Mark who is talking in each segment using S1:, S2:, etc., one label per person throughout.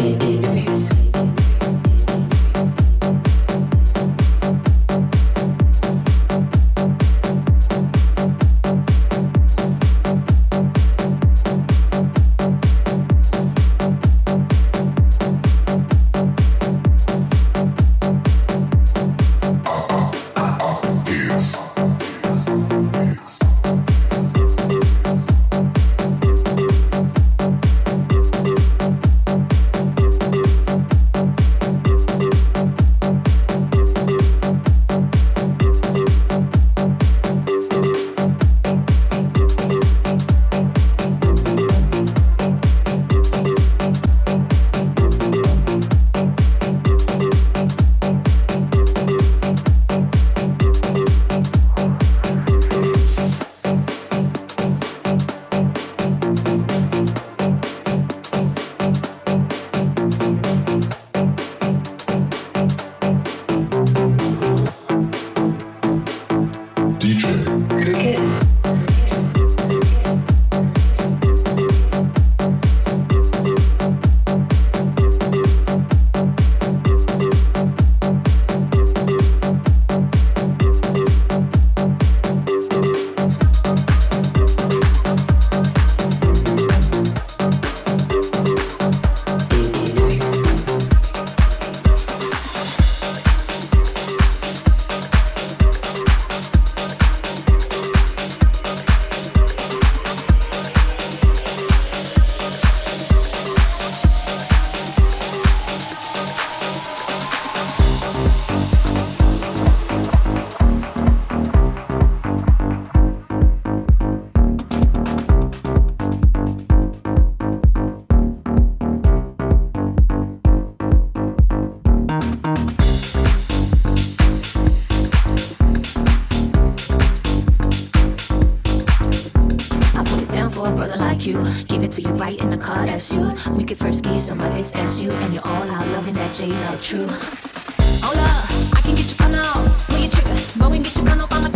S1: Mm-hmm. like you. Give it to you right in the car, that's you. We could first get some of this, that's you. And you're all out loving that J Love true. Hold up, I can get you fun out. When you trigger, go and get your gun off.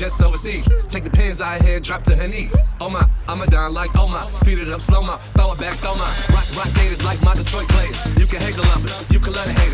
S1: jets overseas. Take the pins out here, drop to her knees. Oh my, I'ma dime like oh my. Speed it up, slow my, throw it back, throw my. Rock, rock haters like my Detroit players. You can hate the lovers, you can love it.
S2: haters.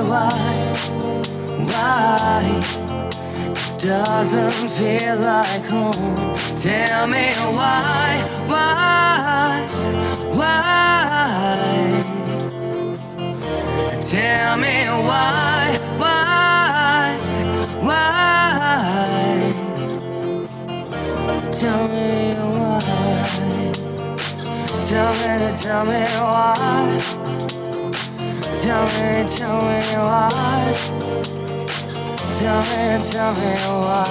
S3: Why, why it doesn't feel like home. Tell me why, why, why. Tell me why, why, why. Tell me why. Tell me, tell me why. Tell me, tell me why. Tell me, tell me why.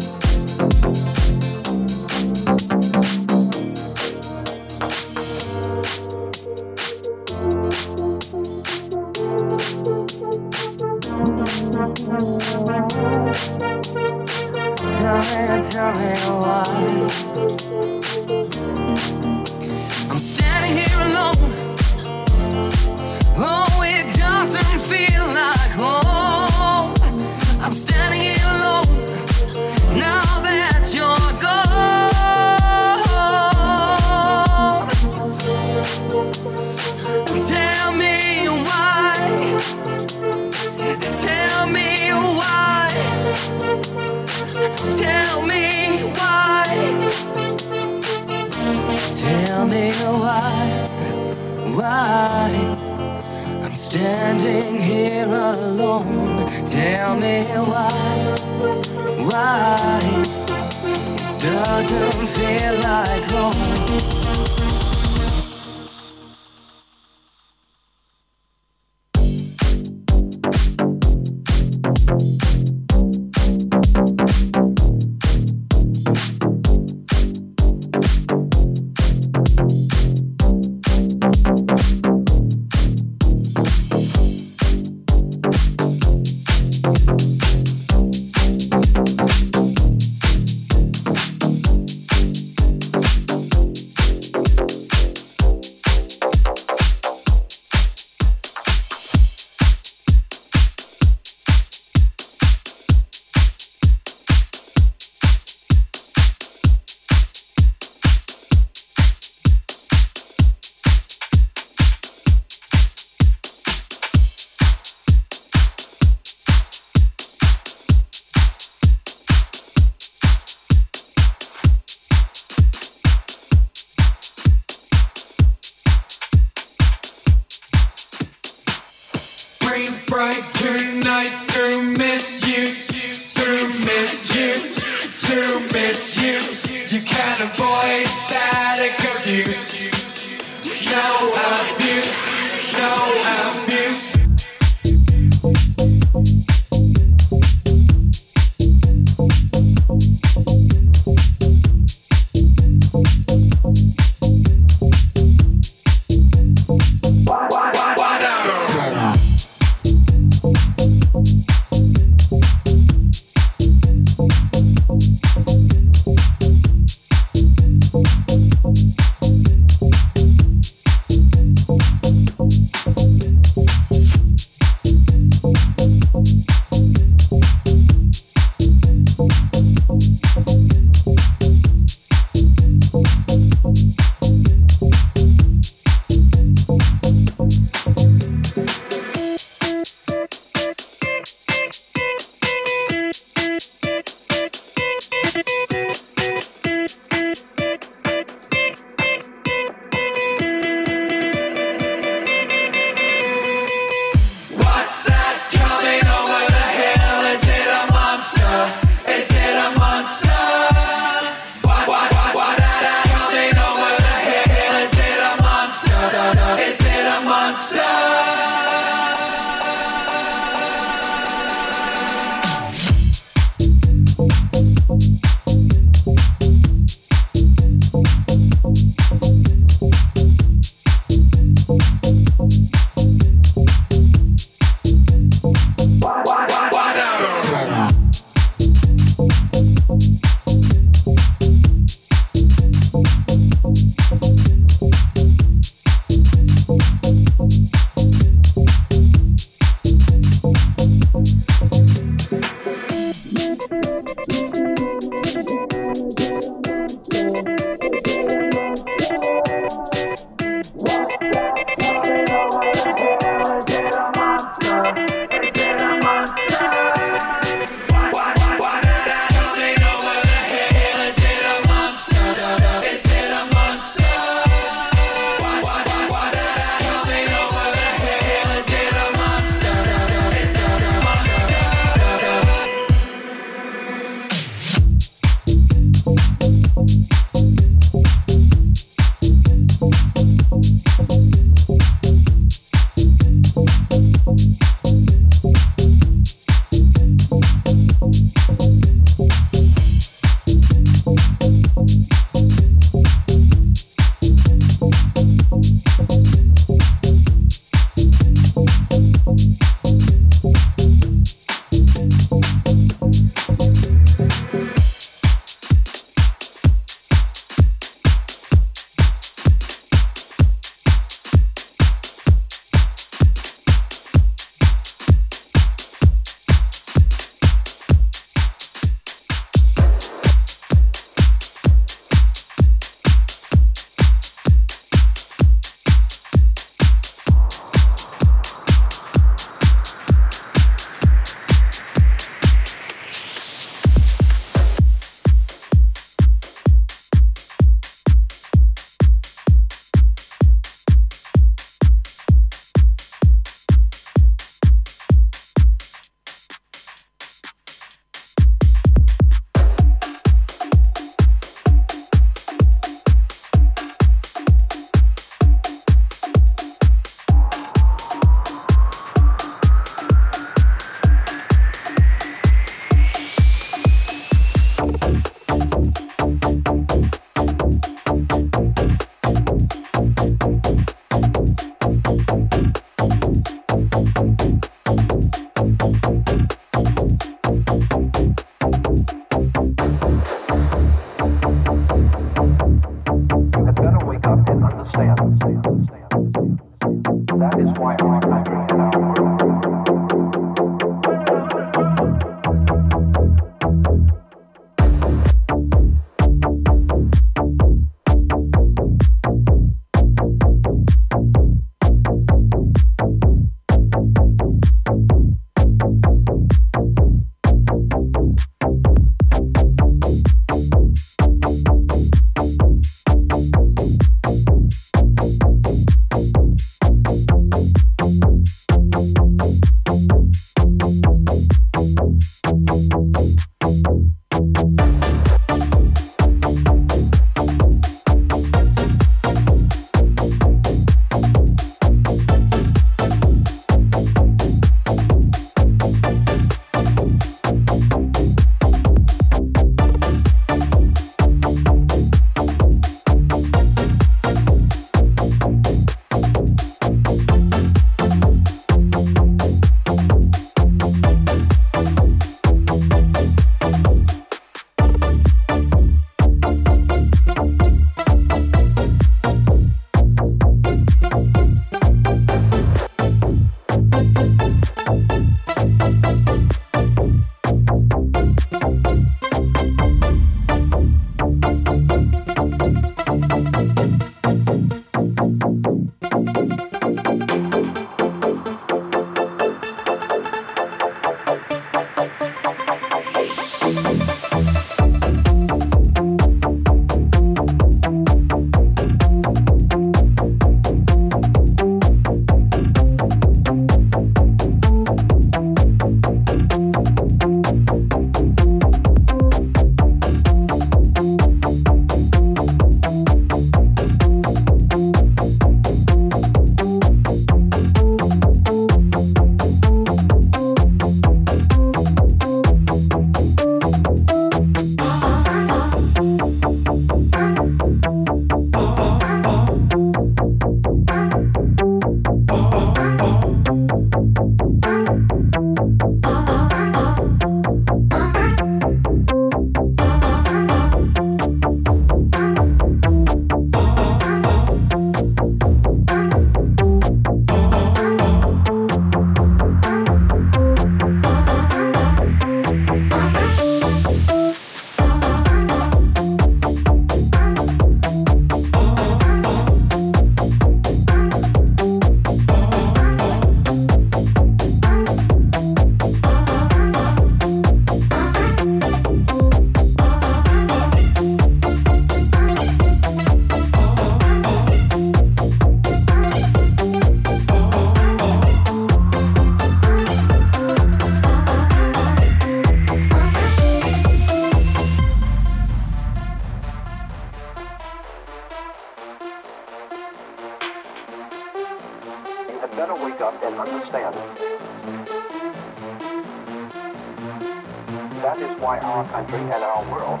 S4: Why our country and our world.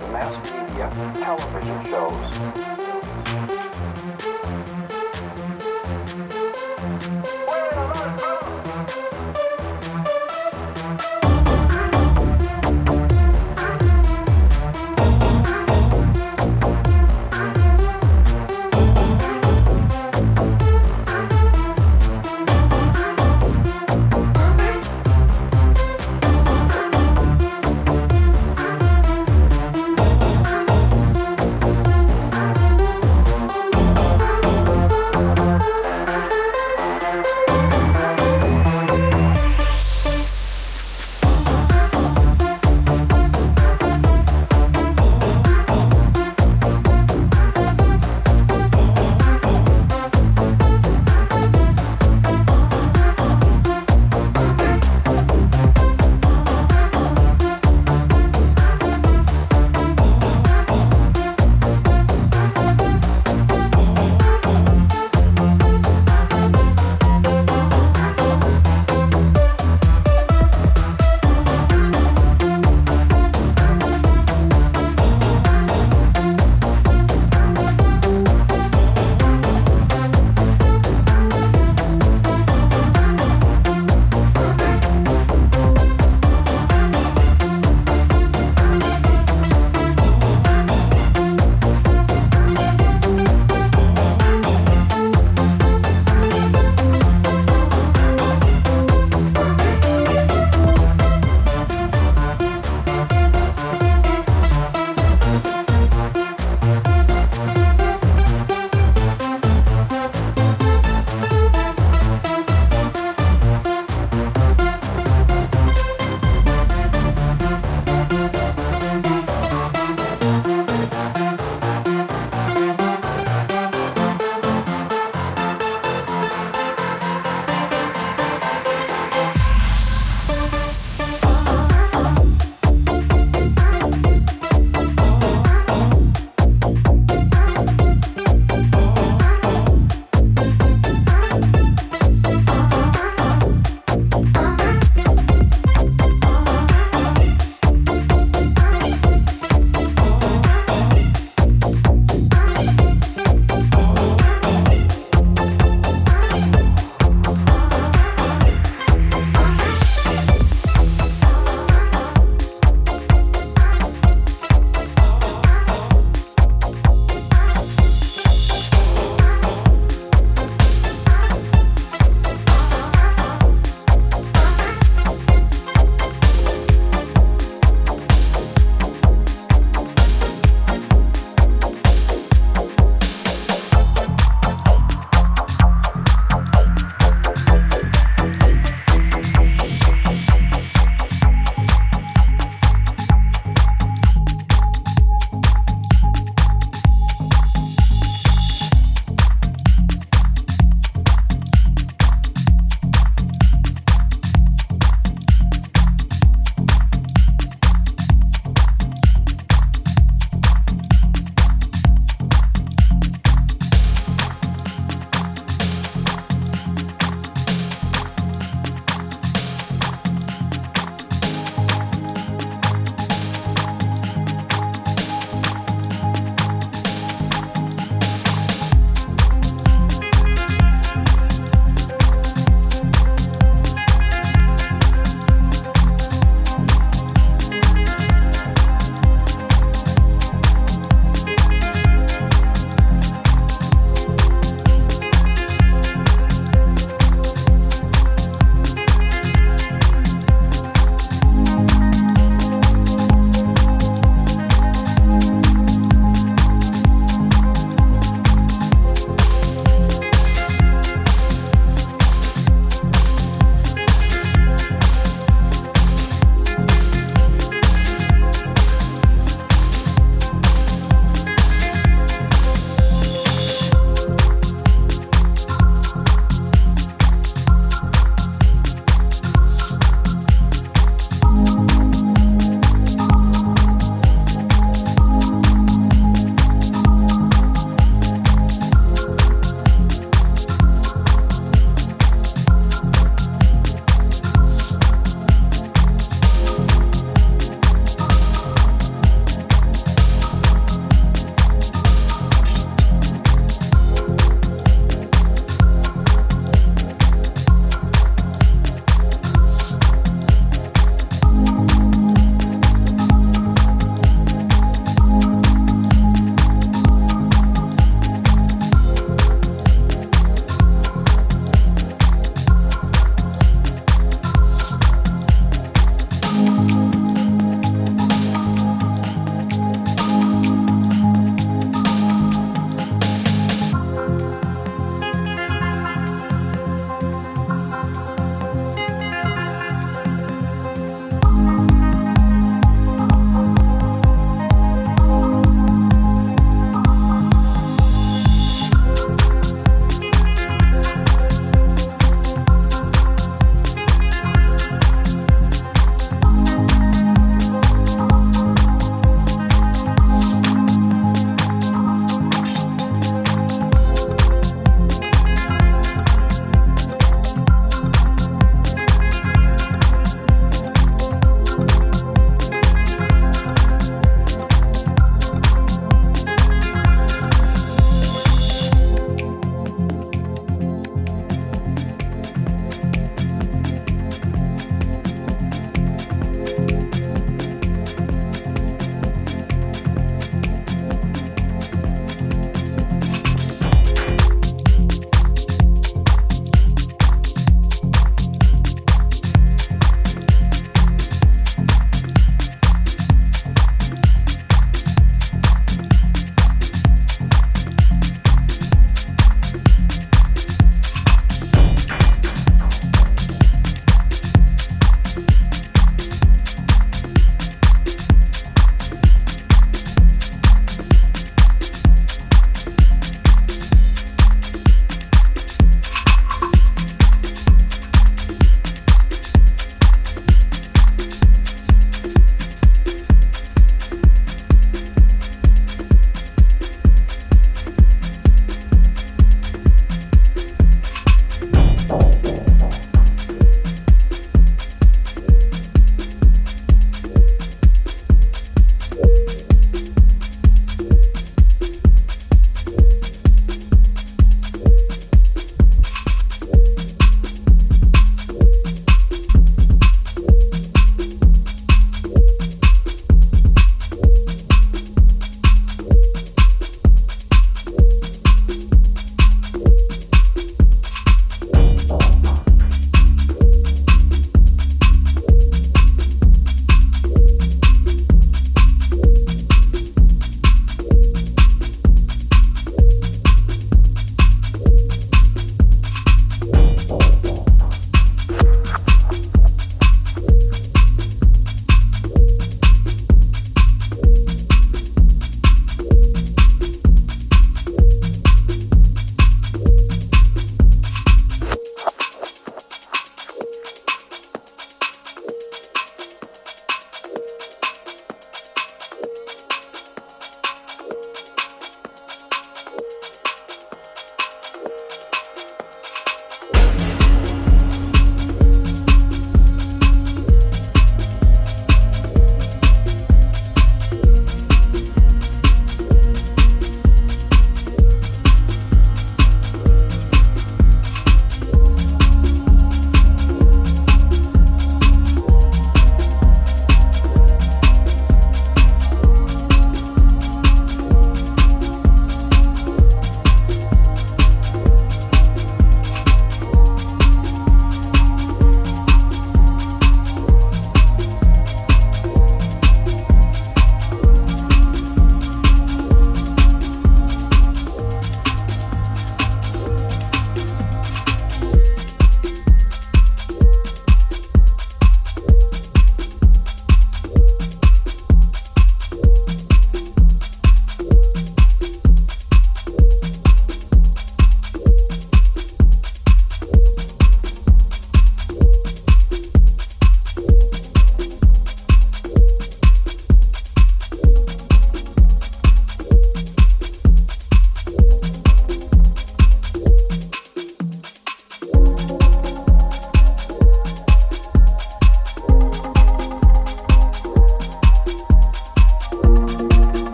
S4: The mass media, television shows,